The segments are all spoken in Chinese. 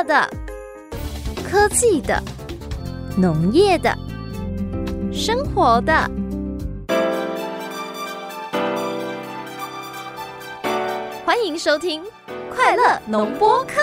乐的、科技的、农业的、生活的。欢迎收听《快乐农播课》。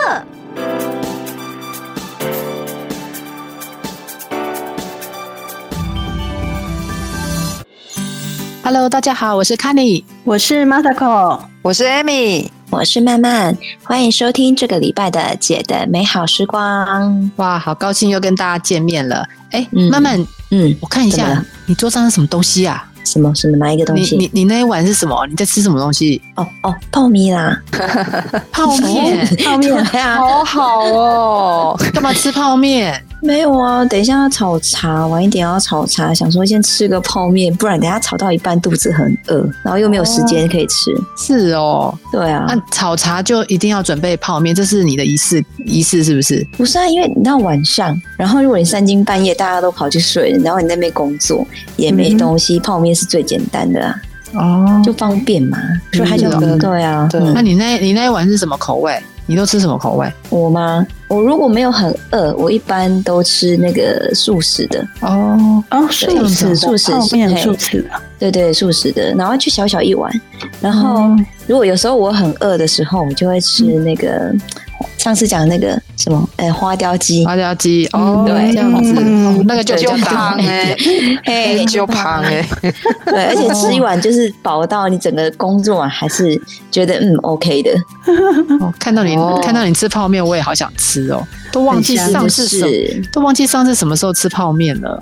Hello，大家好，我是 k a n y 我是 Masako，我是 Amy，我是曼曼，欢迎收听这个礼拜的姐的美好时光。哇，好高兴又跟大家见面了。哎，曼曼，嗯，我看一下你桌上是什么东西啊？什么什么哪一个东西？你你你那一碗是什么？你在吃什么东西？哦哦，泡面啦，泡面，泡面，好好哦，干嘛吃泡面？没有啊，等一下要炒茶，晚一点要炒茶，想说先吃个泡面，不然等下炒到一半肚子很饿，然后又没有时间可以吃。是哦，对啊，那炒茶就一定要准备泡面，这是你的仪式仪式是不是？不是啊，因为你到晚上，然后如果你三更半夜大家都跑去睡了，然后你那边工作也没东西，泡面是最简单的啊，哦，就方便嘛，所以他就对啊，对那你那你那一碗是什么口味？你都吃什么口味？我吗？我如果没有很饿，我一般都吃那个素食的。哦哦，素食素食泡面素食的，对对，素食的，然后就小小一碗。然后如果有时候我很饿的时候，我就会吃那个上次讲那个什么，呃，花雕鸡。花雕鸡哦，对这样子，嗯哦 那个就就胖哎，哎，就胖哎，对，而且 吃一碗就是饱到你整个工作完还是觉得嗯 OK 的。哦看到你哦看到你吃泡面，我也好想吃哦，都忘记上次什？都忘记上次什么时候吃泡面了。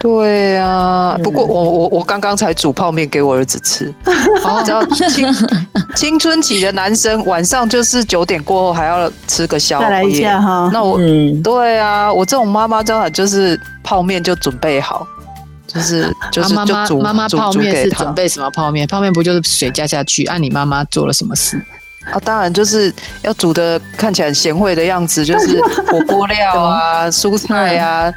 对啊。不过我我我刚刚才煮泡面给我儿子吃，然后知道青青春期的男生晚上就是九点过后还要吃个宵夜，再来一下哈。那我嗯，对啊，我这种妈妈当然就是泡面就准备好，就是就是啊妈妈就煮妈妈煮泡面煮给他是准备什么泡面？泡面不就是水加下去？按你妈妈做了什么事？啊，当然就是要煮的看起来很贤惠的样子，就是火锅料啊、蔬菜啊，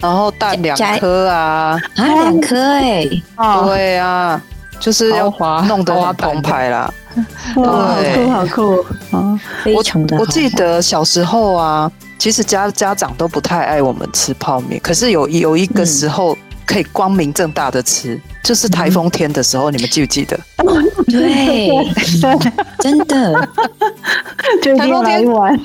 然后蛋两加颗啊，啊，两颗哎，哦，对啊，就是要弄得很澎湃啦。哇，好酷好酷。哦！非常的好。我记得小时候啊，其实家家长都不太爱我们吃泡面，可是有有一个时候可以光明正大的吃，就是台风天的时候，你们记不记得？对，真的，就一定要来一碗，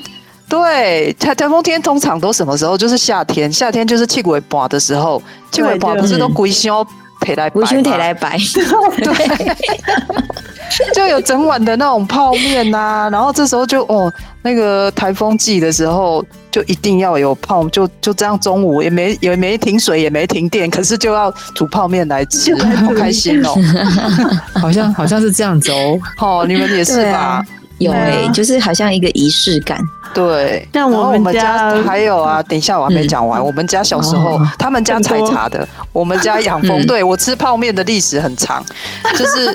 对，台台风天通常都什么时候？就是夏天，夏天就是气鬼拔的时候，气鬼拔不是都龟胸陪来白不兄吗腿来白，就有整晚的那种泡面呐、然后这时候就哦，那个台风季的时候就一定要有泡，就就这样中午也没也没停水也没停电，可是就要煮泡面来吃，好开心哦！好像好像是这样子哦。哦，你们也是吧？有哎，就是好像一个仪式感。对，像我们然后我们家家还有啊，等一下我还没讲完。我们家小时候哦，他们家采茶的，我们家养蜂。嗯对我吃泡面的历史很长，就是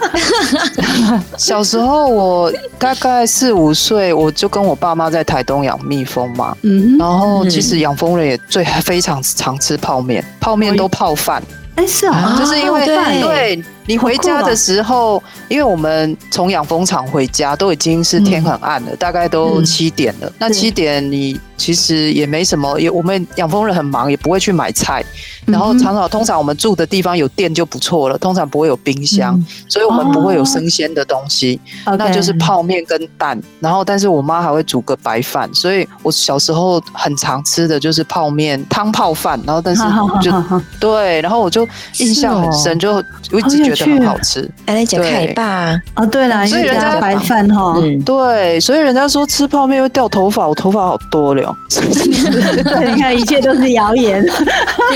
小时候我大概四五岁，我就跟我爸妈在台东养蜜蜂嘛。嗯哼，然后其实养蜂人也最非常常吃泡面，泡面都泡饭，哎是啊，就是因为对对你回家的时候，因为我们从养蜂场回家都已经是天很暗了，大概都嗯七点了。那七点你其实也没什么，也我们养蜂人很忙，也不会去买菜。然后常常通常我们住的地方有电就不错了，通常不会有冰箱，所以我们不会有生鲜的东西，那就是泡面跟蛋。然后但是我妈还会煮个白饭，所以我小时候很常吃的就是泡面汤泡饭。然后但是就 对，然后我就印象很深，就我一直觉得很好吃。哎，来讲凯爸，哦对了，所以人家家白饭哈，嗯，对，所以人家说吃泡面会掉头发，我头发好多了。对，你看一切都是谣言，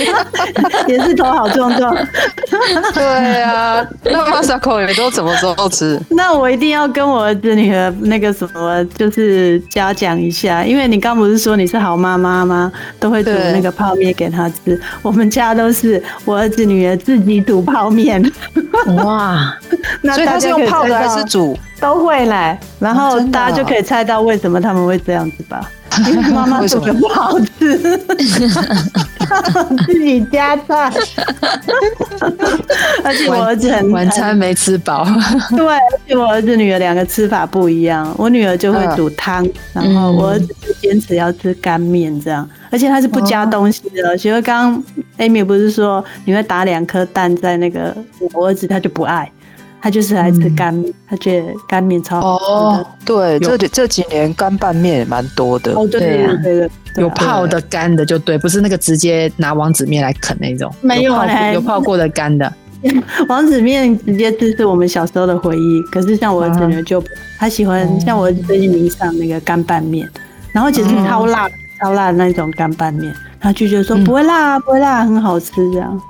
也是头好壮壮。对啊，那 Masako 你都什么时候吃？那我一定要跟我儿子女儿那个什么，就是嘉奖一下，因为你刚不是说你是好妈妈吗？都会煮那个泡面给他吃。我们家都是我儿子女儿自己煮泡面，哇，那所以他是用泡的还是煮？都会嘞，然后大家就可以猜到为什么他们会这样子吧。因 为妈妈煮的不好吃，自己加菜，而且我儿子很晚餐没吃饱，对，而且我儿子女儿两个吃法不一样，我女儿就会煮汤，然后我儿子就坚持要吃干面这样，而且他是不加东西的。其实刚刚 Amy 不是说你会打两颗蛋在那个，我儿子他就不爱。他就是来吃干面，他觉得干面超好吃的。对，这这几年干拌面也蛮多的。哦，对对对对，有泡的干的就对，不是那个直接拿王子面来啃那种。没有有泡过的干的。王子面直接吃是我们小时候的回忆。可是像我儿子就他喜欢，像我儿子最近迷上那个干拌面，然后其实超辣超辣的那种干拌面。他就觉得说不会辣，不会辣，很好吃这样。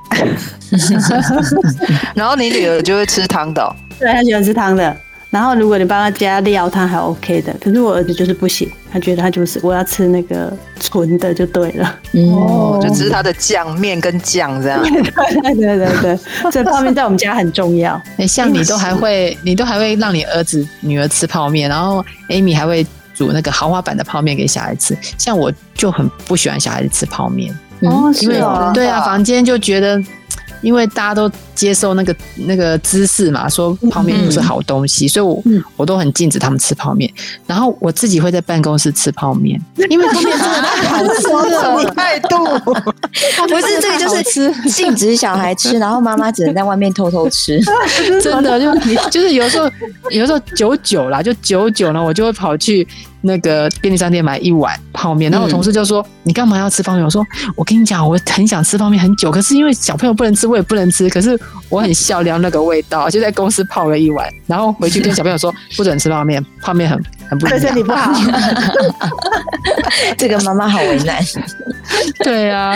然后你女儿就会吃汤的，对，她喜欢吃汤的。然后如果你帮她加料，她还 OK 的。可是我儿子就是不行，他觉得他就是我要吃那个纯的就对了。哦，就吃他的酱面跟酱这样。对对对对对，这泡面在我们家很重要。哎，像你都还会，你都还会让你儿子女儿吃泡面，然后 Amy 还会。煮那个豪华版的泡面给小孩吃，像我就很不喜欢小孩子吃泡面，哦，因为对啊，房间就觉得。因为大家都接受那个那个知识嘛，说泡面不是好东西，所以我我都很禁止他们吃泡面。然后我自己会在办公室吃泡面，因为泡面真的太好吃了。态度 不是这个，就是吃禁止小孩吃，然后妈妈只能在外面偷偷吃。真的就就是有时候有时候久久啦，就久久呢，我就会跑去。那个便利商店买一碗泡面，然后我同事就说：“你干嘛要吃泡面？”我说：“我跟你讲，我很想吃泡面很久，可是因为小朋友不能吃，我也不能吃。可是我很笑聊那个味道，就在公司泡了一碗，然后回去跟小朋友说不准吃泡面，泡面很很不身体不好。这个妈妈好为难。对啊，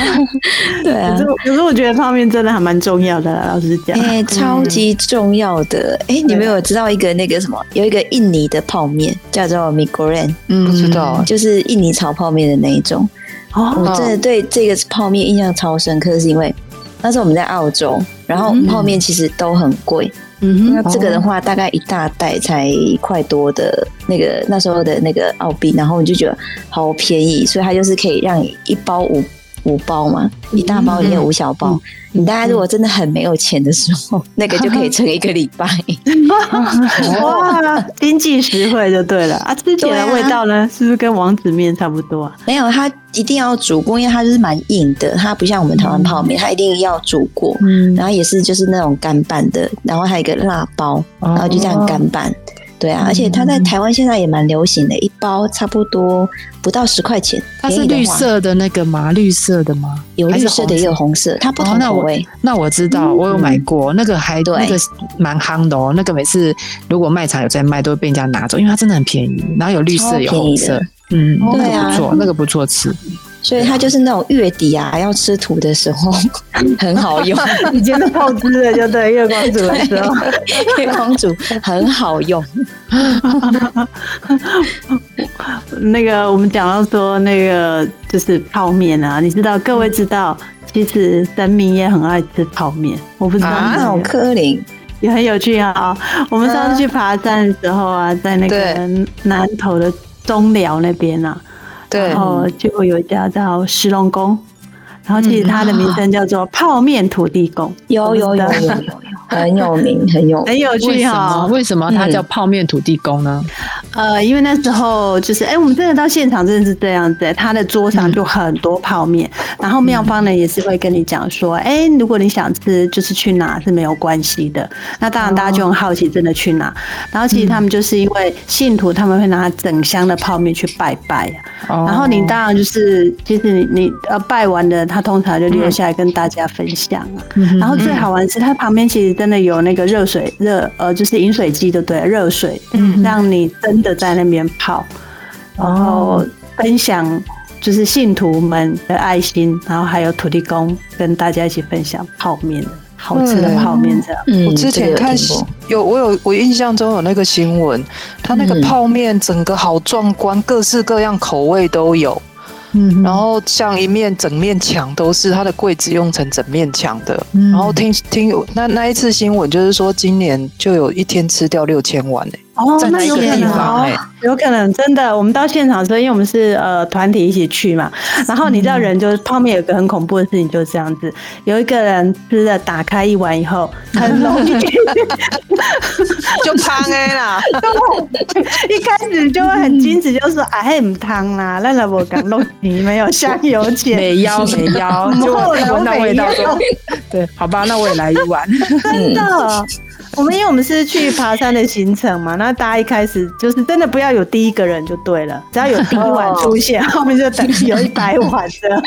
对啊。可是可是我觉得泡面真的还蛮重要的，老实讲，哎，超级重要的。哎，你们有知道一个那个什么？有一个印尼的泡面叫做 m i g o r a n 嗯，不知道，就是印尼炒泡面的那一种。哦，我真的对这个泡面印象超深刻，是因为那时候我们在澳洲，然后泡面其实都很贵。嗯，那这个的话，大概一大袋才一块多的那个那时候的那个澳币，然后你就觉得好便宜，所以它就是可以让你一包五五包嘛，一大包里面五小包。你大家如果真的很没有钱的时候，那个就可以撑一个礼拜。哇，经济实惠就对了啊！吃起来味道呢，是不是跟王子面差不多啊？没有，它一定要煮过，因为它就是蛮硬的，它不像我们台湾泡面，它一定要煮过。嗯，然后也是就是那种干拌的，然后还有一个辣包，然后就这样干拌。对啊，而且它在台湾现在也蛮流行的，一包差不多不到十块钱。它是绿色的那个吗？绿色的吗？有绿色的，也有红色，它不同口味。那我知道，我有买过，那个还那个蛮夯的哦。那个每次如果卖场有在卖，都会被人家拿走，因为它真的很便宜。然后有绿色，有红色，嗯，那个不错，那个不错吃。所以它就是那种月底啊，要吃土的时候 很好用。以前的泡汁了就对月光族的时候，月光族很好用。那个我们讲到说那个就是泡面啊，你知道各位知道，其实神明也很爱吃泡面。我不知道那种柯林也很有趣啊。我们上次去爬山的时候啊，在那个南头的中寮那边啊。然后就有一家叫石龙宫，然后其实它的名称叫做泡面土地公，有有有有有有，很有名，很有。很有趣哈。为什么？它叫泡面土地公呢？呃，因为那时候就是，哎，我们真的到现场真的是这样子，他的桌上就很多泡面，然后妙方呢也是会跟你讲说，哎，如果你想吃，就是去拿是没有关系的。那当然大家就很好奇，真的去拿。然后其实他们就是因为信徒他们会拿整箱的泡面去拜拜啊。然后你当然就是，其实你你呃拜完的，他通常就留下来跟大家分享啊。然后最好玩是，它旁边其实真的有那个热水热呃，就是饮水机，对不对？热水，让你真。的在那边泡，然后分享就是信徒们的爱心，然后还有土地公跟大家一起分享泡面好吃的泡面这样。我之前看有我有我印象中有那个新闻，他那个泡面整个好壮观，各式各样口味都有。嗯，然后像一面整面墙都是他的柜子用成整面墙的。然后听听那那一次新闻就是说今年就有一天吃掉六千碗哦，在那个地方哎，有可能真的。我们到现场的时候，因为我们是呃团体一起去嘛，然后你知道人就是泡面有个很恐怖的事情，就是这样子，有一个人吃了打开一碗以后，很容易就胖哎啦，一开始就会很矜持，就说哎唔汤啦，那个我刚弄你没有香油钱，没腰没腰，就闻到味道说，对，好吧，那我也来一碗，真的。我们因为我们是去爬山的行程嘛，那大家一开始就是真的不要有第一个人就对了，只要有第一碗出现，后面就等于有一百碗的。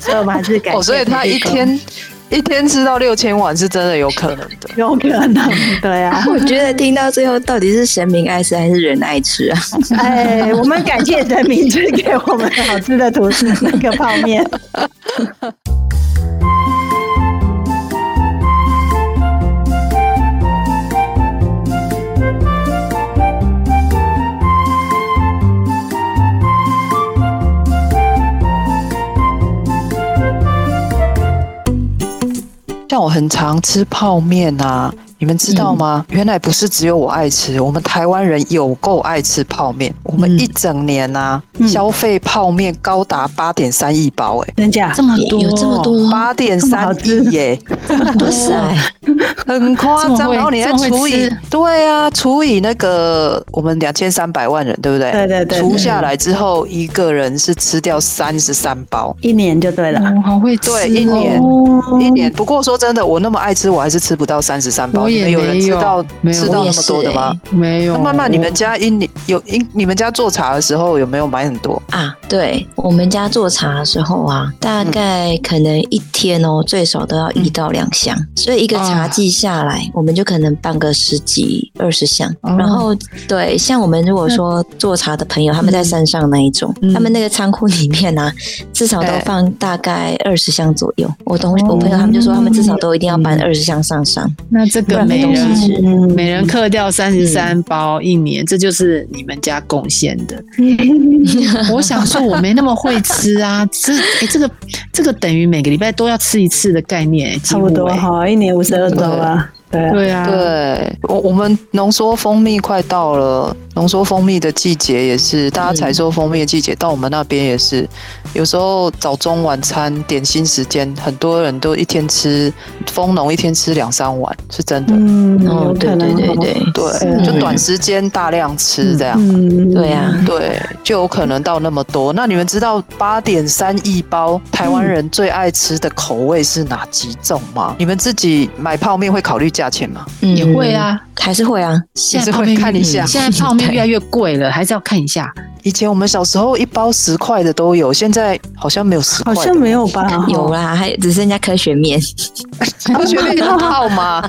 所以我们还是改。哦，所以他一天一天吃到六千碗是真的有可能的，有可能。对啊，我觉得听到最后到底是神明爱吃还是人爱吃啊？哎，我们感谢神明赐给我们好吃的吐司那个泡面。像我很常吃泡面啊。你们知道吗？原来不是只有我爱吃，我们台湾人有够爱吃泡面。我们一整年呐，消费泡面高达八点三亿包，哎，真假这么多？有这么多？八点三亿耶，哇塞，很夸张。然后你再除以，对啊，除以那个我们两千三百万人，对不对？对对对。除下来之后，一个人是吃掉三十三包，一年就对了。好会吃，对，一年一年。不过说真的，我那么爱吃，我还是吃不到三十三包。也有人吃到吃到那么多的吗？没有。那慢慢你们家一年有一你们家做茶的时候有没有买很多啊？对我们家做茶的时候啊，大概可能一天哦最少都要一到两箱，所以一个茶季下来，我们就可能办个十几二十箱。然后对，像我们如果说做茶的朋友，他们在山上那一种，他们那个仓库里面呢，至少都放大概二十箱左右。我同我朋友他们就说，他们至少都一定要搬二十箱上山。那这个。没东西吃每人克掉三十三包一年，这就是你们家贡献的。我想说，我没那么会吃啊，吃哎，这个这个等于每个礼拜都要吃一次的概念，差不多哈，一年五十二周啊。对啊，对，我我们浓缩蜂蜜快到了，浓缩蜂蜜的季节也是，大家采收蜂蜜的季节到我们那边也是，有时候早中晚餐点心时间，很多人都一天吃蜂农，一天吃两三碗，是真的。嗯，哦，对对对对对，就短时间大量吃这样。嗯，对呀，对，就有可能到那么多。那你们知道八点三亿包台湾人最爱吃的口味是哪几种吗？你们自己买泡面会考虑加？价钱嘛，也会啊，还是会啊，现在泡面看一下。现在泡面越来越贵了，还是要看一下。以前我们小时候一包十块的都有，现在好像没有十块，好像没有吧？有啦，还只剩下科学面，科学面很好吗？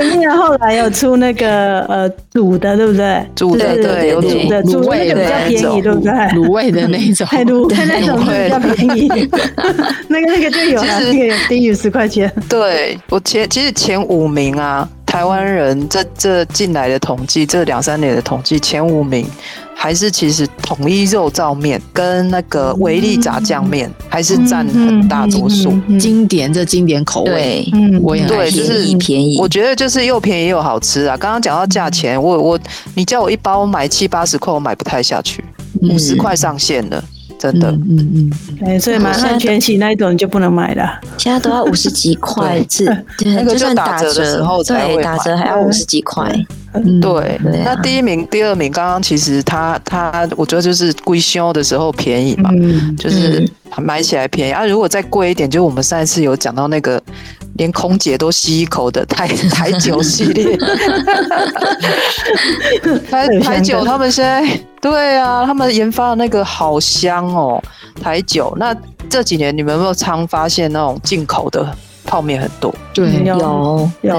科学面后来有出那个呃煮的，对不对？煮的对，有煮的卤味的比较便宜，对不对？卤味的那种，卤那种比较便宜。那个那个就有，那个有低于十块钱。对我前其实前五名啊。台湾人这这进来的统计，这两三年的统计前五名，还是其实统一肉燥面跟那个维力炸酱面，还是占很大多数。经典这经典口味，嗯，我也对，就是便宜。我觉得就是又便宜又好吃啊。刚刚讲到价钱，我我你叫我一包买七八十块，我买不太下去，五十块上限了。真的，嗯嗯，对，所以马上全席那一种就不能买了，现在都要五十几块，是，那个就打折的时候才会打折还要五十几块。对，那第一名、第二名，刚刚其实他他，我觉得就是归修的时候便宜嘛，就是买起来便宜啊。如果再贵一点，就我们上一次有讲到那个连空姐都吸一口的台 台酒系列，台台酒他们现在对啊，他们研发的那个好香哦，台酒。那这几年你们有没有常发现那种进口的？泡面很多，对，有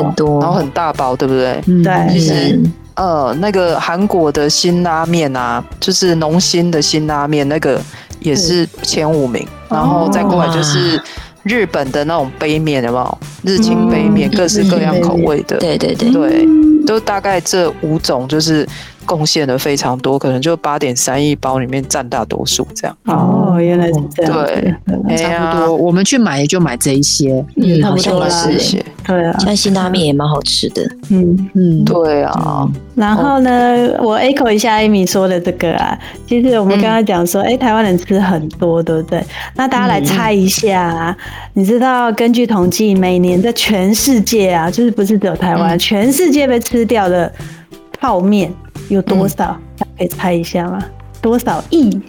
很多，然后很大包，对不对？对，其实呃，那个韩国的新拉面啊，就是浓新的新拉面，那个也是前五名，然后再过来就是日本的那种杯面，有没有？日清杯面，各式各样口味的，对对对。对，都大概这五种就是。贡献的非常多，可能就八点三亿包里面占大多数这样。哦，原来是这样。对，差不多。我们去买也就买这一些，嗯，差不多是。对啊，像辛拉面也蛮好吃的。嗯嗯，对啊，然后呢，我 echo 一下 Amy 说的这个啊，其实我们刚刚讲说，哎、台湾人吃很多，对不对？那大家来猜一下啊，你知道根据统计，每年在全世界啊，就是不是只有台湾，全世界被吃掉的泡面有多少？大家可以猜一下吗？多少亿？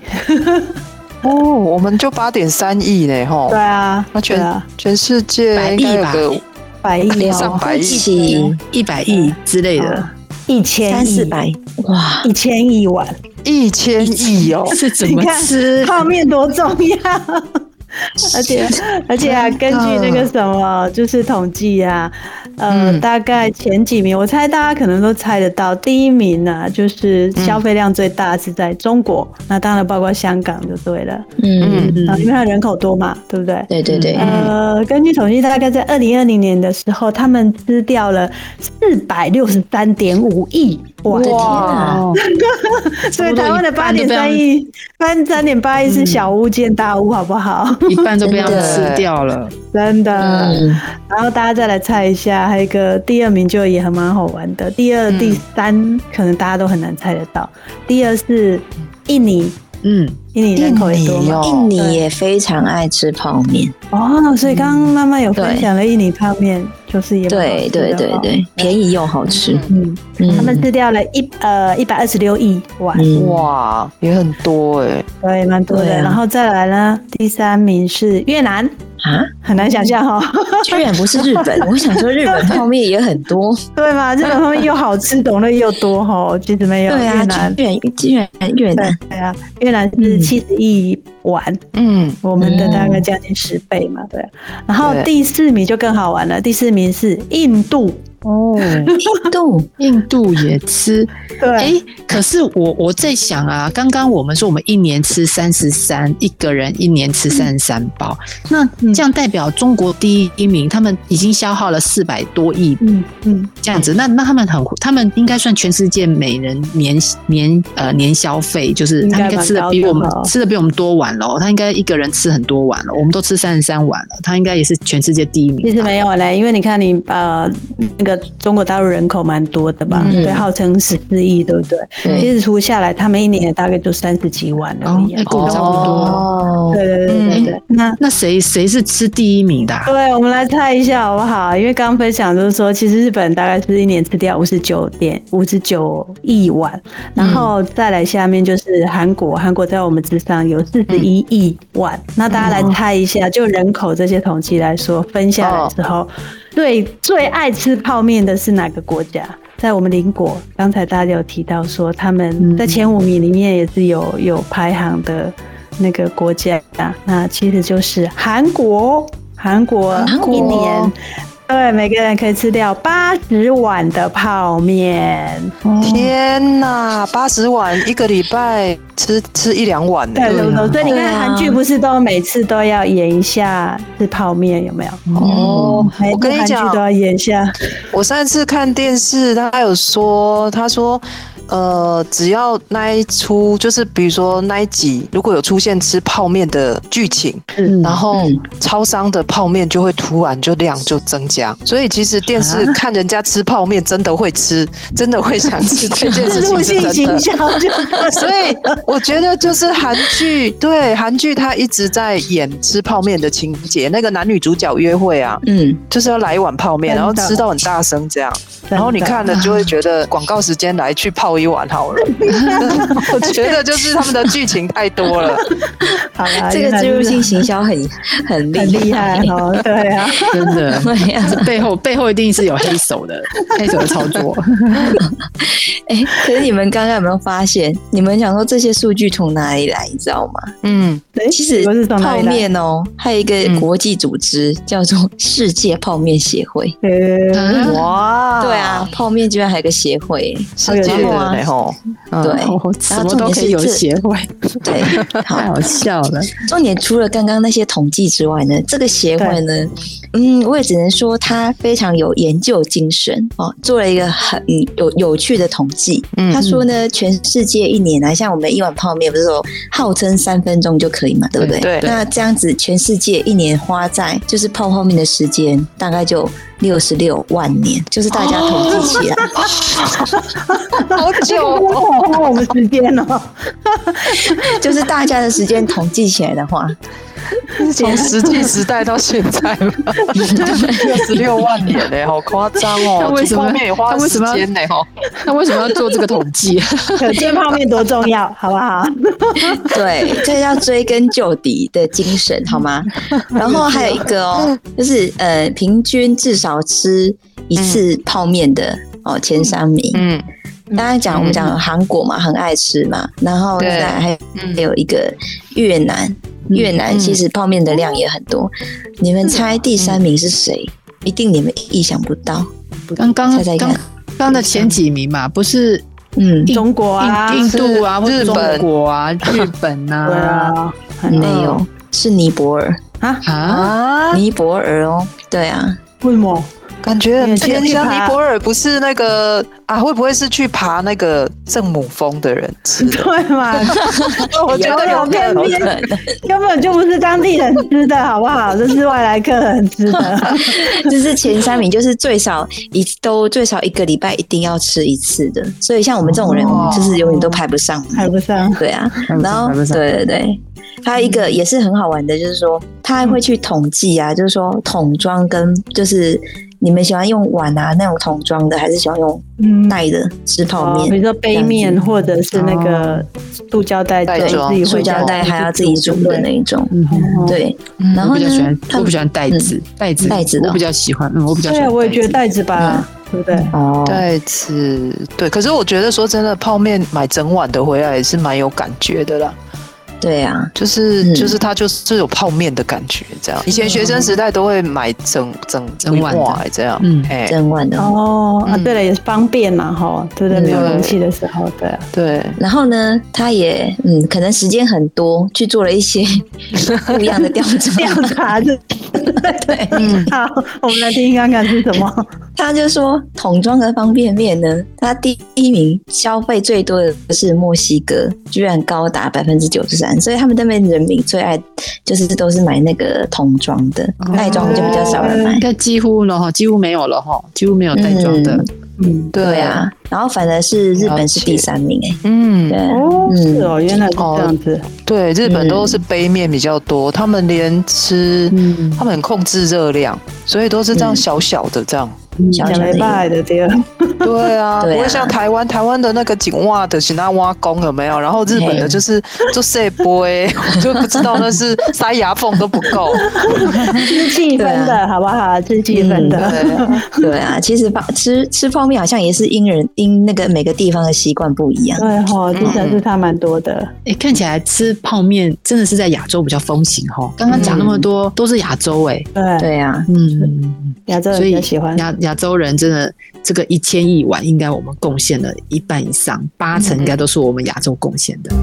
哦，我们就八点三亿呢，吼。对，啊，那全对啊，全世界百亿吧应该有个百亿哦，上百亿。一百亿之类的，一千三四，百，哇！一千亿碗，一千亿哦，是怎么你看吃？泡面多重要。而且而且啊，根据那个什么，就是统计啊，呃，嗯大概前几名，我猜大家可能都猜得到，第一名呢、就是消费量最大是在中国，那当然包括香港就对了，嗯，嗯啊，因为它人口多嘛，对不对？对对对，呃，根据统计，大概在二零二零年的时候，他们吃掉了四百六十三点五亿碗，天啊！所以台湾的八点三亿，三三点八亿是小巫见大巫，好不好？一半都被他们吃掉了。真的。嗯，然后大家再来猜一下，还有一个第二名就也很蛮好玩的，第二、嗯第三可能大家都很难猜得到。第二是印尼，嗯，印尼人口也多嘛。印尼哦印尼也非常爱吃泡面，哦，所以刚刚妈妈有分享了印尼泡面，就是也对对对对，便宜又好吃。嗯，嗯他们吃掉了一呃一百二十六亿碗，嗯哇，也很多哎，对，蛮多的。啊。然后再来呢，第三名是越南，啊，很难想象哈、哦，居然不是日本！我想说日本泡面也很多，对吗？日本泡面又好吃，种类又多哈、其实没有对啊，越南，居然居然越南，对啊，越南是嗯。七十亿碗，嗯，我们的大概将近十倍嘛，对。然后第四名就更好玩了，第四名是印度，哦，印度印度也吃。对，哎，可是我我在想啊，刚刚我们说我们一年吃三十三，一个人一年吃三十三包，那这样代表中国第一名，他们已经消耗了四百多亿。嗯嗯，这样子，那那他们很，他们应该算全世界每人年年呃年消费，就是他们应该吃的比我们吃的比我们多碗了，他应该一个人吃很多碗了，我们都吃三十三碗了，他应该也是全世界第一名。吧。其实没有嘞，因为你看你呃那个中国大陆人口蛮多的吧，嗯。对，号称十四亿，对不对？对。其实除下来，他们一年也大概就三十几万而已啊。哦哎跟我们差不多。哦，对对对对对，那那谁谁是吃第一名的啊、对，我们来猜一下好不好？因为刚刚分享就是说，其实日本大概是一年吃掉五十九点五十九亿碗，然后再来下面就是韩国，韩国在我们之上有四十一亿碗。那大家来猜一下，就人口这些统计来说，分下来之后，最最爱吃泡面的是哪个国家？在我们邻国，刚才大家有提到说，他们在前五名里面也是有有排行的那个国家，那其实就是韩国。韩国韩国一年，对每个人可以吃掉八十碗的泡面。天哪，八十碗一个礼拜吃吃一两碗呢对，对啊对，所以你看韩剧不是都每次都要演一下吃泡面，有没有？哦，每我跟你讲部韩剧都，要演一下。我上次看电视，他有说，他说，呃，只要那一出，就是比如说那一集，如果有出现吃泡面的剧情，嗯。然后嗯。超商的泡面就会突然就量就增加，所以其实电视啊。看人家吃泡面，真的会吃，真的会想吃这件事情是真的。行销就对所以我觉得就是韩剧，对韩剧，他一直在演吃泡面的情节，那个男女主角约会啊，嗯，就是要来一碗泡面，然后吃到很大声这样，然后你看了就会觉得广告时间来去泡一碗好了。我觉得就是他们的剧情太多了，好啦，这个植入性行 销很很厉很厉害哦，对啊，真的，对呀，这背后背后一定是有黑手的，黑手的操作。哎，可是你们刚刚有没有发现？你们想说这些数据从哪里来？你知道吗？嗯，其实泡？面哦，还有一个国际组织叫做世界泡面协会。呃，哇，对啊，，泡面居然还有个协会。世界的呢吼，嗯。对。哦什么都可以有协会，对，好。太，好笑了。重点除了刚刚那些统计之外呢，这个协会呢，嗯，我也只能说他非常有研究精神哦，做了一个很有有趣的统计。嗯。他说呢，全世界一年来，像我们一碗泡面不是说号称三分钟就可以嘛，对不对？对。那这样子，全世界一年花在就是泡泡面的时间大概就六十六万年，就是大家统计起来，好久哦，我们时间哦，就是大家的时间统计起来的话，从石器时代到现在嘛，六十六万年嘞，好夸张哦！他为什么泡面也花时间呢？哈，那为什么要做这个统计？可见泡面多重要，好不好？对，这要追根究底的精神，好吗？然后还有一个哦，就是呃，平均至少吃一次泡面的哦，前三名。嗯，大家讲我们讲韩国嘛，很爱吃嘛，然后再还还有一个越南。越南其实泡面的量也很多，你们猜第三名是谁？一定你们意想不到。刚刚猜猜看，刚的前几名嘛，不是嗯，中国啊，印度啊，日本。国啊，日本啊，没有，是尼泊尔。啊？啊，尼泊尔哦，对啊，为什么？感觉很偏向尼泊尔不是那个啊？会不会是去爬那个圣母峰的人吃？对嘛？我觉得有偏偏根本就不是当地人吃的，好不好？这是外来客人吃的。就是前三名，就是最少一都最少一个礼拜一定要吃一次的。所以像我们这种人，我们就是永远都排不上，排不上。对啊，然后对对对，还有一个也是很好玩的，就是说他还会去统计啊，就是说桶装跟就是。你们喜欢用碗啊那种桶装的，还是喜欢用袋的吃泡面？比如说杯面，或者是那个塑胶袋装，塑胶袋还要自己煮的那一种。对，然后我比较喜欢，我不喜欢袋子，袋子袋子我比较喜欢，嗯，我比较喜欢。对，我也觉得袋子吧，对不对？哦，袋子对，可是我觉得说真的，泡面买整碗的回来也是蛮有感觉的啦。对啊，就是就是它就是有泡面的感觉，这样。以前学生时代都会买整整整碗这样，嗯，整碗的哦啊，对了，也是方便嘛，哈，对不对？没有容器的时候，对对。然后呢，他也嗯，可能时间很多，去做了一些 不一样的调查，调查的。对，嗯，好，我们来听看看是什么。他就说，桶装的方便面呢，他第一名消费最多的是墨西哥，居然高达百分之九十三，所以他们那边人民最爱就是都是买那个桶装的，袋装的就比较少人买。那几乎了哈，几乎没有了哈，几乎没有袋装的。嗯，对。啊，然后反而是日本是第三名哎，嗯，对，哦，是哦，原来是这样子，对，日本都是杯面比较多，他们连吃，他们很控制热量，所以都是这样小小的这样。小礼拜的对，对啊，不会像台湾，台湾的那个井蛙的是那蛙工有没有？然后日本的就是做塞波我，就不知道那是塞牙缝都不够，是气氛的好不好？是气氛的，对啊，其实泡吃吃泡面好像也是因人因那个每个地方的习惯不一样，对哈，真的是差蛮多的。哎，看起来吃泡面真的是在亚洲比较风行哈。刚刚讲那么多都是亚洲哎，对。对呀，嗯，亚洲人比较喜欢。亚亚。亚洲人真的，这个一千亿碗应该我们贡献了一半以上，八成应该都是我们亚洲贡献的。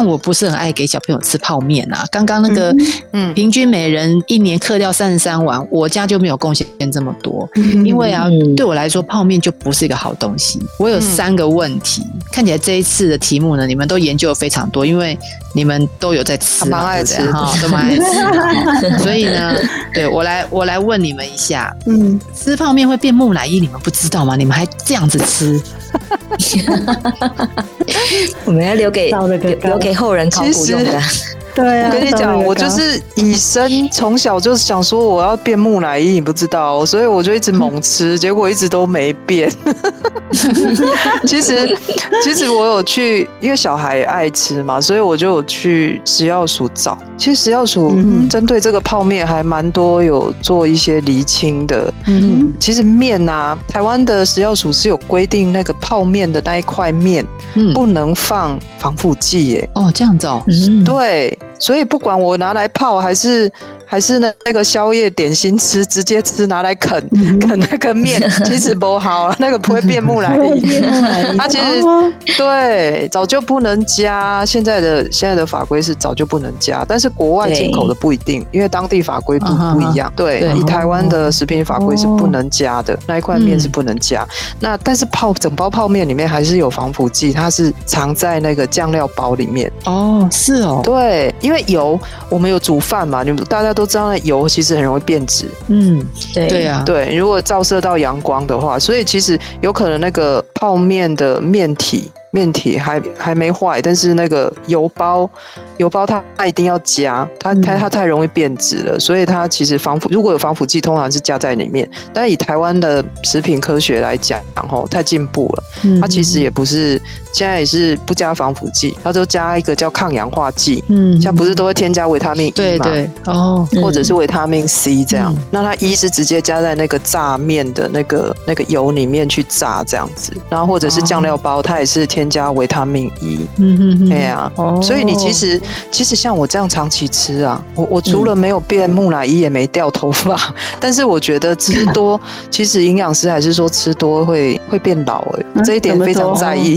像我不是很爱给小朋友吃泡面啊。刚刚那个，嗯，平均每人一年克掉三十三碗，我家就没有贡献这么多。因为啊，对我来说，泡面就不是一个好东西。我有三个问题，看起来这一次的题目呢，你们都研究的非常多，因为你们都有在吃，蛮爱吃哈，都蛮爱 吃。所以呢，对我来，我来问你们一下，嗯，吃泡面会变木乃伊，你们不知道吗？你们还这样子吃？我们要留给留给后人考古用的。对啊，我跟你讲，我就是以身从小就想说我要变木乃伊，你不知道，所以我就一直猛吃，结果一直都没变。其实，其实我有去，因为小孩爱吃嘛，所以我就有去食药署找。其实食药署针对这个泡面还蛮多，有做一些厘清的。嗯，其实面啊，台湾的食药署是有规定，那个泡面的那一块面，嗯，不能放防腐剂耶。哦，这样子哦。嗯对。所以不管我拿来泡还是还是那那个宵夜点心吃，直接吃拿来啃啃那个面，其实不好，那个不会变木乃伊。它其实对早就不能加，现在的现在的法规是早就不能加，但是国外进口的不一定，因为当地法规不不一样。对，以台湾的食品法规是不能加的，那一块面是不能加。那但是泡整包泡面里面还是有防腐剂，它是藏在那个酱料包里面。哦，是哦，对，因为油我们有煮饭嘛，你们大家都知道，那油其实很容易变质。嗯，对对啊，对，如果照射到阳光的话，所以其实有可能那个泡面的面体。面体还还没坏，但是那个油包，油包它它一定要加，它它它太容易变质了，所以它其实防腐如果有防腐剂，通常是加在里面。但以台湾的食品科学来讲，然后太进步了，它其实也不是现在也是不加防腐剂，它都加一个叫抗氧化剂，嗯，像不是都会添加维他命 E 对对哦，或者是维他命 C 这样，那它一是直接加在那个炸面的那个那个油里面去炸这样子，然后或者是酱料包，它也是添。添加维他命 E，嗯嗯嗯，对啊，所以你其实其实像我这样长期吃啊，我我除了没有变木乃伊，也没掉头发，但是我觉得吃多，其实营养师还是说吃多会会变老哎，这一点非常在意。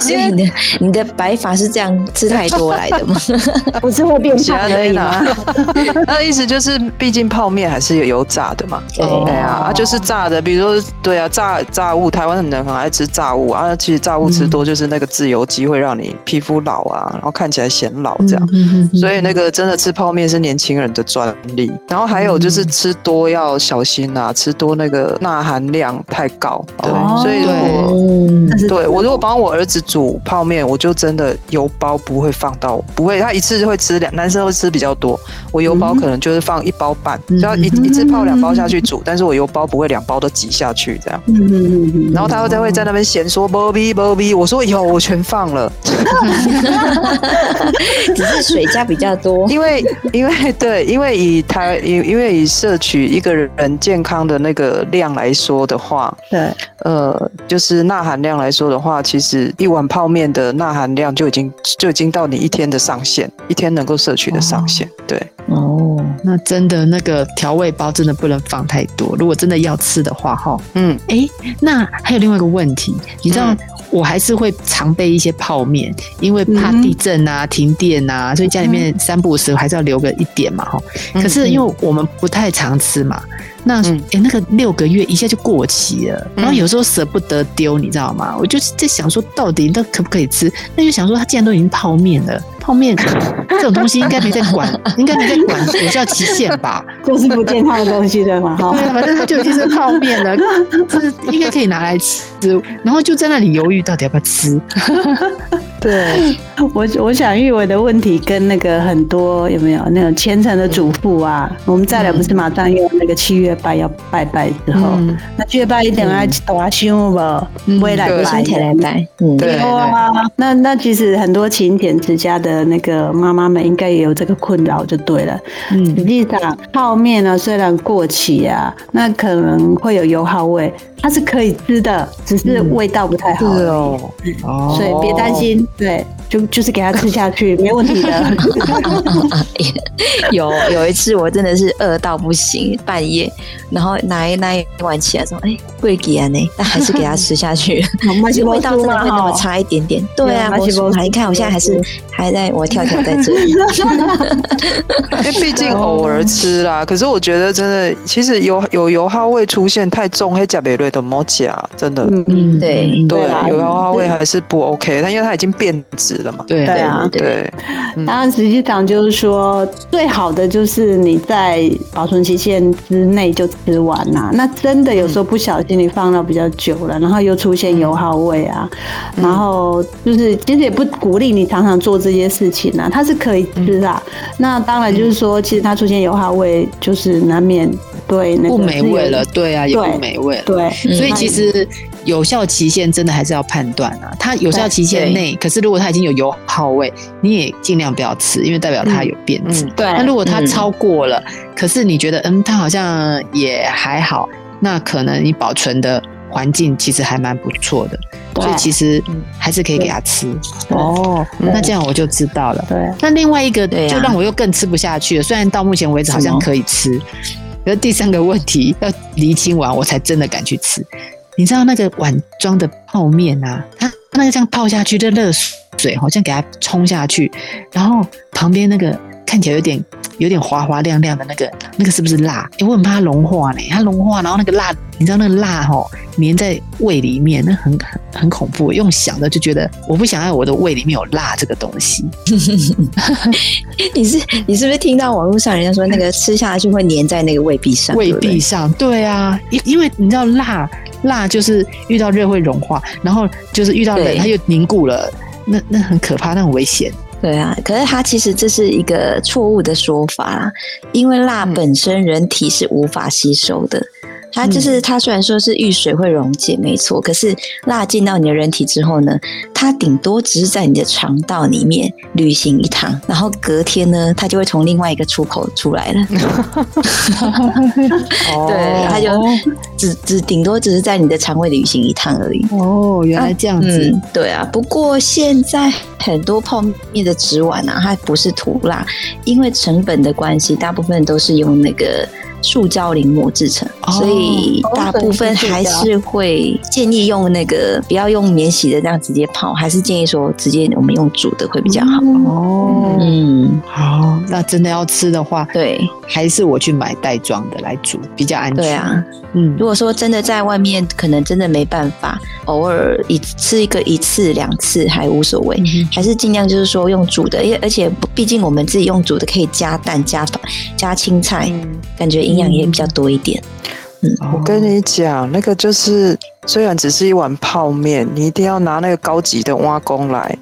所以你的你的白发是这样吃太多来的吗？不是会变胖而已吗？那意思就是，毕竟泡面还是有油炸的嘛，对。啊，啊就是炸的，比如说对啊，炸炸物，台湾人很爱吃炸物啊，其实炸物吃多就是那个自由基会让你皮肤老啊，然后看起来显老这样，所以那个真的吃泡面是年轻人的专利。然后还有就是吃多要小心啊，吃多那个钠含量太高，对，所以我对我如果帮我儿子煮泡面，我就真的油包不会放到，不会，他一次会吃两，男生会吃比较多，我油包可能就是放一包半，就要一一次泡两包下去煮，但是我油包不会两包都挤下去这样，然后他会再会在那边嫌说 Bobby Bobby，我说有我全放了，只是水加比较多，因为因为对，因为以台因因为以摄取一个人健康的那个量来说的话，对，呃，就是钠含。量来说的话，其实一碗泡面的钠含量就已经就已经到你一天的上限，一天能够摄取的上限。对，哦，那真的那个调味包真的不能放太多。如果真的要吃的话，哈，嗯，哎，那还有另外一个问题，你知道，我还是会常备一些泡面，因为怕地震啊、停电啊，所以家里面三不五时还是要留个一点嘛，哈。可是因为我们不太常吃嘛。那哎，那个六个月一下就过期了，然后有时候舍不得丢，你知道吗？我就在想说，到底那可不可以吃？那就想说，它既然都已经泡面了，泡面这种东西应该没在管，应该没在管有效期限吧？就是不健康的东西对吗？哈，反正它就已经是泡面了，是应该可以拿来吃。然后就在那里犹豫，到底要不要吃？对 我，我想玉伟的问题跟那个很多有没有那种虔诚的主妇啊？我们再来不是马上用那个七月拜要拜拜之后，那七月拜一定要大香吧？未来不是天来拜，对啊。那那其实很多勤俭持家的那个妈妈们应该也有这个困扰，就对了。嗯，实际上泡面呢，虽然过期啊，那可能会有油耗味，它是可以吃的，只是味道不太好哦。所以别担心。对，就就是给他吃下去，没问题的。有有一次我真的是饿到不行，半夜，然后拿一拿一碗起来说：“哎，贵给啊呢？”但还是给他吃下去，味道真的会那么差一点点。对啊，我你看我现在还是还在我跳跳在这里。因为毕竟偶尔吃啦，可是我觉得真的，其实有有油耗味出现太重，黑甲贝瑞的莫甲真的，嗯，对对，有油耗味还是不 OK。但因为它已经变质了嘛，对对啊，对。当然，实际上就是说，最好的就是你在保存期限之内就吃完啦。那真的有时候不小心你放到比较久了，然后又出现油耗味啊，然后就是其实也不鼓励你常常做这些事情啊。它是可以吃啊，那当然就是说，其实它出现油耗味就是难免对那不美味了，对啊，也不美味，对，所以其实。有效期限真的还是要判断啊，它有效期限内，可是如果它已经有油耗味，你也尽量不要吃，因为代表它有变质。对，那如果它超过了，可是你觉得嗯，它好像也还好，那可能你保存的环境其实还蛮不错的。所以其实还是可以给它吃。哦，那这样我就知道了。对，那另外一个就让我又更吃不下去了。虽然到目前为止好像可以吃，可是第三个问题要厘清完，我才真的敢去吃。你知道那个碗装的泡面啊，它那个这样泡下去的热水，好像给它冲下去，然后旁边那个看起来有点有点滑滑亮亮的那个，那个是不是辣？哎，我很怕它融化呢，它融化，然后那个蜡，你知道那个辣哈粘在胃里面，那很很很恐怖。用想的就觉得我不想要我的胃里面有蜡这个东西。你是你是不是听到网络上人家说那个吃下去会粘在那个胃壁上？胃壁上，对啊，因因为你知道辣。蜡就是遇到热会融化，然后就是遇到冷它又凝固了，那那很可怕，那很危险。对啊，可是它其实这是一个错误的说法，因为辣本身人体是无法吸收的。它就是它，虽然说是遇水会溶解，没错，可是蜡进到你的人体之后呢，它顶多只是在你的肠道里面旅行一趟，然后隔天呢，它就会从另外一个出口出来了。对，它就只只顶多只是在你的肠胃旅行一趟而已。哦，原来这样子。对啊，不过现在很多泡面的纸碗啊，它不是涂蜡，因为成本的关系，大部分都是用那个。塑胶淋膜制成，所以大部分还是会建议用那个，不要用免洗的这样直接泡，还是建议说直接我们用煮的会比较好。哦，嗯，好，那真的要吃的话，对，还是我去买袋装的来煮比较安全。对啊，嗯，如果说真的在外面，可能真的没办法，偶尔一吃一个一次两次还无所谓，还是尽量就是说用煮的，因为而且毕竟我们自己用煮的可以加蛋加加青菜，感觉。营养也比较多一点。嗯，我跟你讲，那个就是虽然只是一碗泡面，你一定要拿那个高级的挖工来，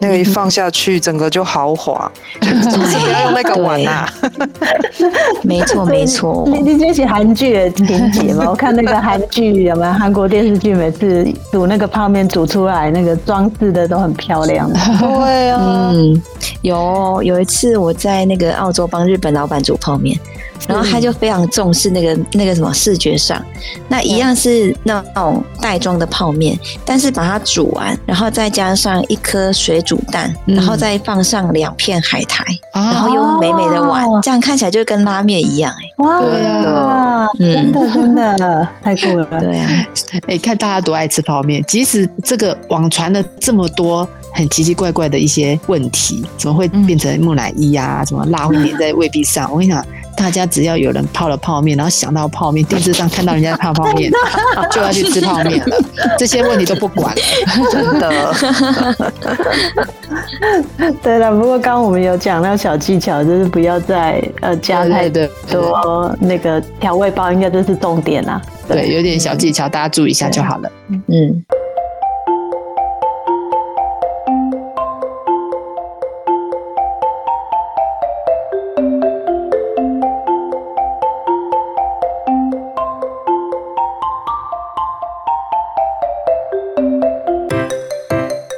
那个一放下去，整个就豪华。不要用那个碗啊！没错 没错。你你这是韩剧的情节嘛？我看那个韩剧有没有韩国电视剧，每次煮那个泡面煮出来，那个装饰的都很漂亮。对啊，嗯，有有一次我在那个澳洲帮日本老板煮泡面。然后他就非常重视那个那个什么视觉上，那一样是那种袋装的泡面，但是把它煮完，然后再加上一颗水煮蛋，然后再放上两片海苔，然后用美美的碗，这样看起来就跟拉面一样哎。哇，对啊，真的真的太酷了。对啊，哎，看大家多爱吃泡面，即使这个网传了这么多很奇奇怪怪的一些问题，怎么会变成木乃伊啊？什么蜡会粘在胃壁上？我跟你讲。大家只要有人泡了泡面，然后想到泡面，电视上看到人家泡泡面，就要去吃泡面了。这些问题都不管，真的。对了，不过刚刚我们有讲到小技巧，就是不要再呃加太多那个调味包，应该这是重点啦。对，有点小技巧，大家注意一下就好了。嗯。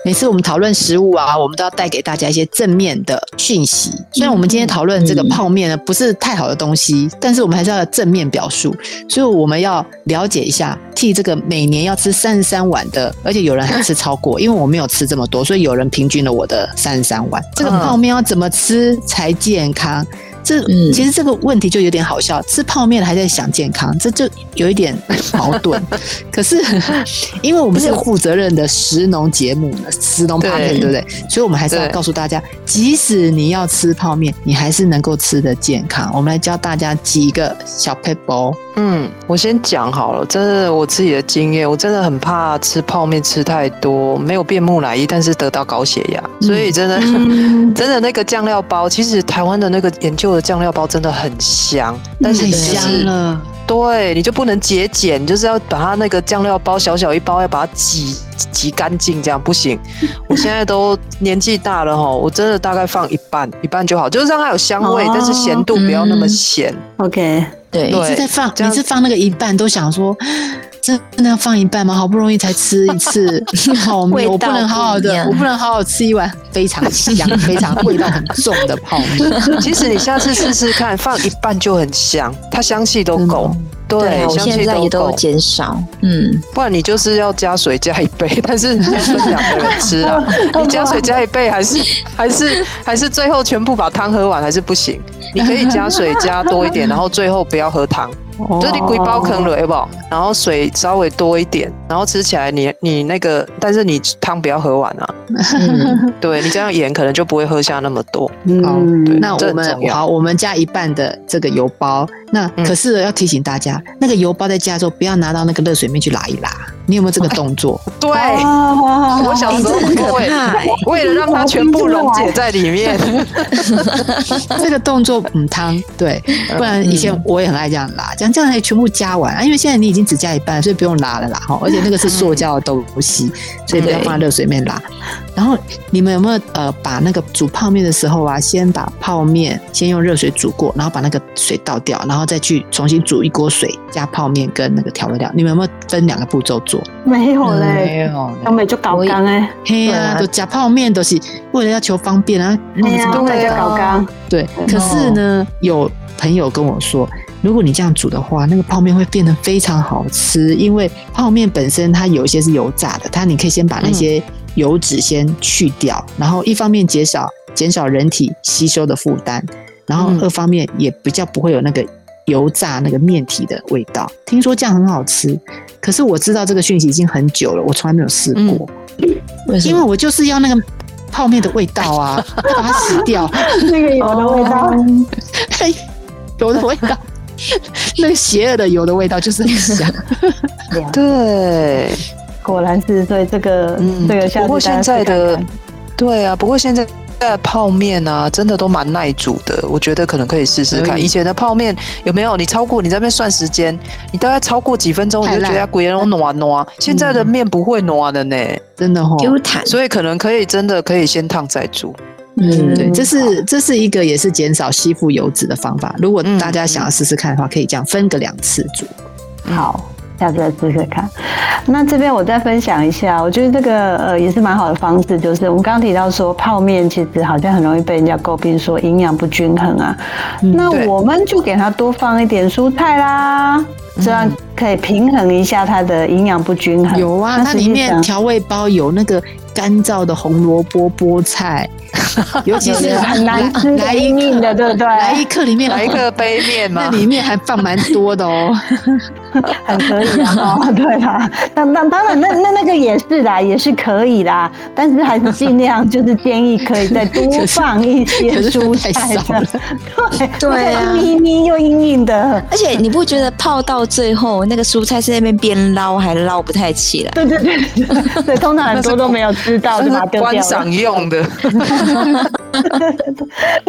每次我们讨论食物啊，我们都要带给大家一些正面的讯息。虽然我们今天讨论这个泡面呢，不是太好的东西，但是我们还是要正面表述。所以我们要了解一下，替这个每年要吃三十三碗的，而且有人还吃超过，因为我没有吃这么多，所以有人平均了我的三十三碗。这个泡面要怎么吃才健康？这其实这个问题就有点好笑，吃泡面还在想健康，这就有一点矛盾。可是，因为我们是负责任的食农节目，食农泡面，对不对？所以我们还是要告诉大家，即使你要吃泡面，你还是能够吃的健康。我们来教大家几个小 paper。嗯，我先讲好了，这是我自己的经验，我真的很怕吃泡面吃太多，没有变木乃伊，但是得到高血压，所以真的 真的那个酱料包，其实台湾的那个研究的酱料包真的很香，但是香了。对你就不能节俭，就是要把它那个酱料包小小一包，要把它挤挤干净，这样不行。我现在都年纪大了哈，我真的大概放一半，一半就好，就是让它有香味，但是咸度不要那么咸。OK，对，每次在放，每次放那个一半，都想说。真的要放一半吗？好不容易才吃一次 泡面，我不能好好的，我不能好好吃一碗非常香、非常味道很重的泡面。其实你下次试试看，放一半就很香，它香气都够。对，我现在也都减少，嗯，不然你就是要加水加一倍，但是分两个人吃啊，你加水加一倍还是 还是还是最后全部把汤喝完还是不行，你可以加水加多一点，然后最后不要喝汤。就是你龟包坑了，好不好？然后水稍微多一点，然后吃起来你你那个，但是你汤不要喝完啊。对你这样盐可能就不会喝下那么多。好，那我们好，我们加一半的这个油包。那可是要提醒大家，那个油包在加之后不要拿到那个热水面去拉一拉。你有没有这个动作？对，我小时候会，为了让它全部溶解在里面。这个动作嗯汤对，不然以前我也很爱这样拉，这样这样可以全部加完啊。因为现在你已经只加一半，所以不用拉了啦哈。而且那个是塑胶的东西，所以不要放在热水面拉。然后你们有没有呃把那个煮泡面的时候啊，先把泡面先用热水煮过，然后把那个水倒掉，然后再去重新煮一锅水加泡面跟那个调味料。你们有没有分两个步骤做？没有嘞，没有，东北就搞干哎，嘿呀，都加泡面都是为了要求方便啊，对呀，东北就搞干。对，可是呢，有朋友跟我说，如果你这样煮的话，那个泡面会变得非常好吃，因为泡面本身它有一些是油炸的，它你可以先把那些油脂先去掉，然后一方面减少减少人体吸收的负担，然后二方面也比较不会有那个。油炸那个面体的味道，听说这样很好吃。可是我知道这个讯息已经很久了，我从来没有试过。因为我就是要那个泡面的味道啊，把它洗掉。那个油的味道，油的味道，那个邪恶的油的味道就是很香。对，果然是对这个这个。不过现在的，对啊，不过现在。的泡面啊，真的都蛮耐煮的，我觉得可能可以试试看。以前的泡面有没有？你超过你在那边算时间，你大概超过几分钟，你就觉得鬼人暖暖。现在的面不会暖的呢，真的哈，所以可能可以真的可以先烫再煮。嗯，对，这是这是一个也是减少吸附油脂的方法。如果大家想要试试看的话，可以这样分个两次煮。好。下次再试试看。那这边我再分享一下，我觉得这个呃也是蛮好的方式，就是我们刚刚提到说泡面其实好像很容易被人家诟病说营养不均衡啊。那我们就给它多放一点蔬菜啦，这样可以平衡一下它的营养不均衡。有啊，它里面调味包有那个干燥的红萝卜、菠菜。尤 其是很难吃、来一面的，对不对？来一克里面来一克杯面嘛，那里面还放蛮多的哦，很可以啊。对啦，那那当然，那那那个也是啦，也是可以啦。但是还是尽量就是建议可以再多 放一些蔬菜的。对对啊，咪咪又硬硬的，而且你不觉得泡到最后那个蔬菜是那边边捞还捞不太起来？对对对，对，通常很多都没有知道，就把它丢掉。观赏用的。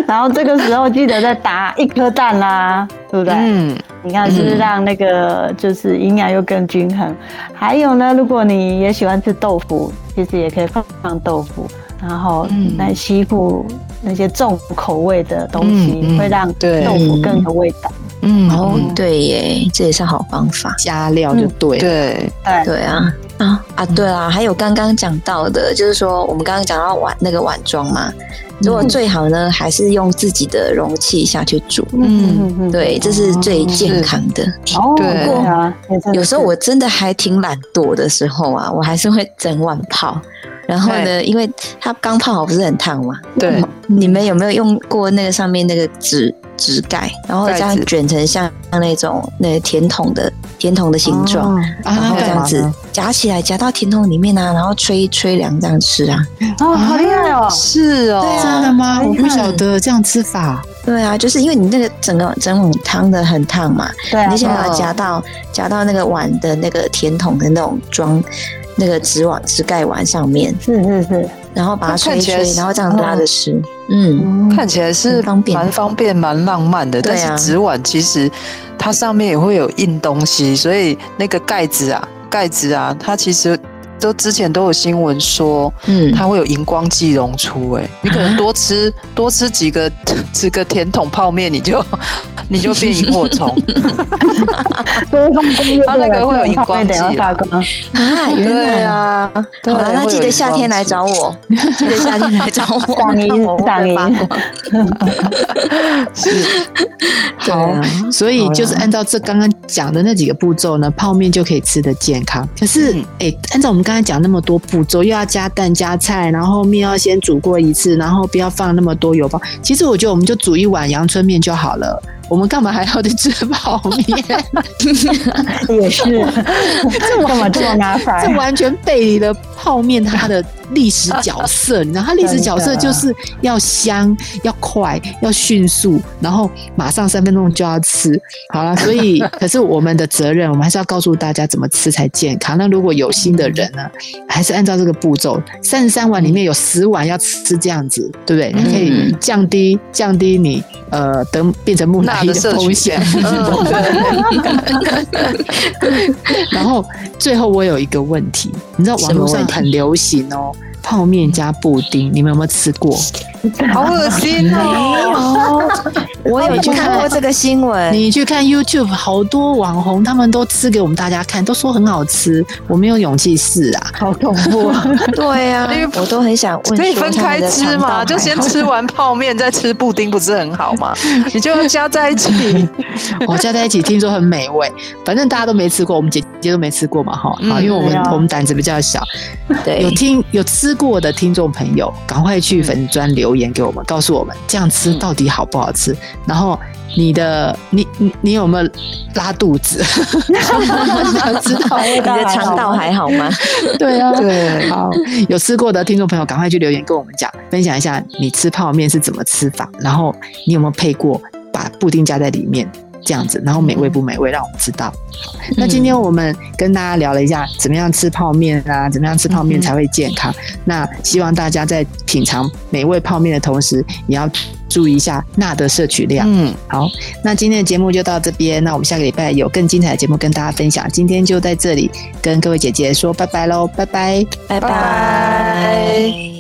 然后这个时候记得再打一颗蛋啦，对不对？嗯，你看是不是让那个就是营养又更均衡？还有呢，如果你也喜欢吃豆腐，其实也可以放放豆腐，然后来吸附那些重口味的东西，会让豆腐更有味道。嗯，哦，对耶，这也是好方法，加料就对，对，对啊。啊啊，对啊，还有刚刚讲到的，就是说我们刚刚讲到碗那个碗装嘛，如果最好呢，还是用自己的容器下去煮，嗯，对，这是最健康的。哦，对啊，有时候我真的还挺懒惰的时候啊，我还是会整碗泡。然后呢，因为它刚泡好不是很烫嘛，对，你们有没有用过那个上面那个纸纸盖，然后这样卷成像像那种那甜筒的甜筒的形状，然后这样子夹起来夹到甜筒里面啊，然后吹吹凉这样吃啊？哦，好厉害哦！是哦，真的吗？我不晓得这样吃法。对啊，就是因为你那个整个整碗汤的很烫嘛，对，你先把它夹到夹到那个碗的那个甜筒的那种装。那个纸碗纸盖碗上面是是是，然后把它吹吹，然后这样拉着吃，嗯，看起来是方便，蛮方便，蛮浪漫的。但是纸碗其实它上面也会有印东西，所以那个盖子啊，盖子啊，它其实都之前都有新闻说，嗯，它会有荧光剂溶出，哎，你可能多吃多吃几个 吃个甜筒泡面，你就 你就变萤火虫。它那个会有荧光剂啊，对啊，好了，那记得夏天来找我，记得夏天来找我，嗓音嗓音。是，好，所以就是按照这刚刚讲的那几个步骤呢，泡面就可以吃的健康。可是，哎，按照我们刚才讲那么多步骤，又要加蛋加菜，然后面要先煮过一次，然后不要放那么多油包。其实我觉得我们就煮一碗阳春面就好了。我们干嘛还要去吃泡面？也是，这 干嘛这么麻烦？这完全背离了泡面它的历史角色。你知道，它历史角色就是要香、要快、要迅速，然后马上三分钟就要吃。好了，所以 可是我们的责任，我们还是要告诉大家怎么吃才健康。那如果有心的人呢，还是按照这个步骤，三十三碗里面有十碗要吃这样子，对不对？你可以降低降低你呃得变成木乃伊的风险。然后最后我有一个问题，你知道网络上很流行哦。泡面加布丁，你们有没有吃过？好恶心哦！我有去看过这个新闻。你去看 YouTube，好多网红他们都吃给我们大家看，都说很好吃。我没有勇气试啊，好恐怖！对呀，我都很想问，可以分开吃嘛？就先吃完泡面再吃布丁，不是很好吗？你就加在一起，我加在一起，听说很美味。反正大家都没吃过，我们姐姐都没吃过嘛，哈。好，因为我们我们胆子比较小。对，有听有吃。过的听众朋友，赶快去粉砖留言给我们，告诉我们这样吃到底好不好吃。然后你的你你你有没有拉肚子？想知道你的肠道还好吗？对啊，对，好，有吃过的听众朋友，赶快去留言跟我们讲，分享一下你吃泡面是怎么吃法，然后你有没有配过把布丁加在里面？这样子，然后美味不美味，让我们知道。那今天我们跟大家聊了一下，怎么样吃泡面啊？怎么样吃泡面才会健康？那希望大家在品尝美味泡面的同时，也要注意一下钠的摄取量。嗯，好，那今天的节目就到这边。那我们下个礼拜有更精彩的节目跟大家分享。今天就在这里跟各位姐姐说拜拜喽，拜拜，拜拜。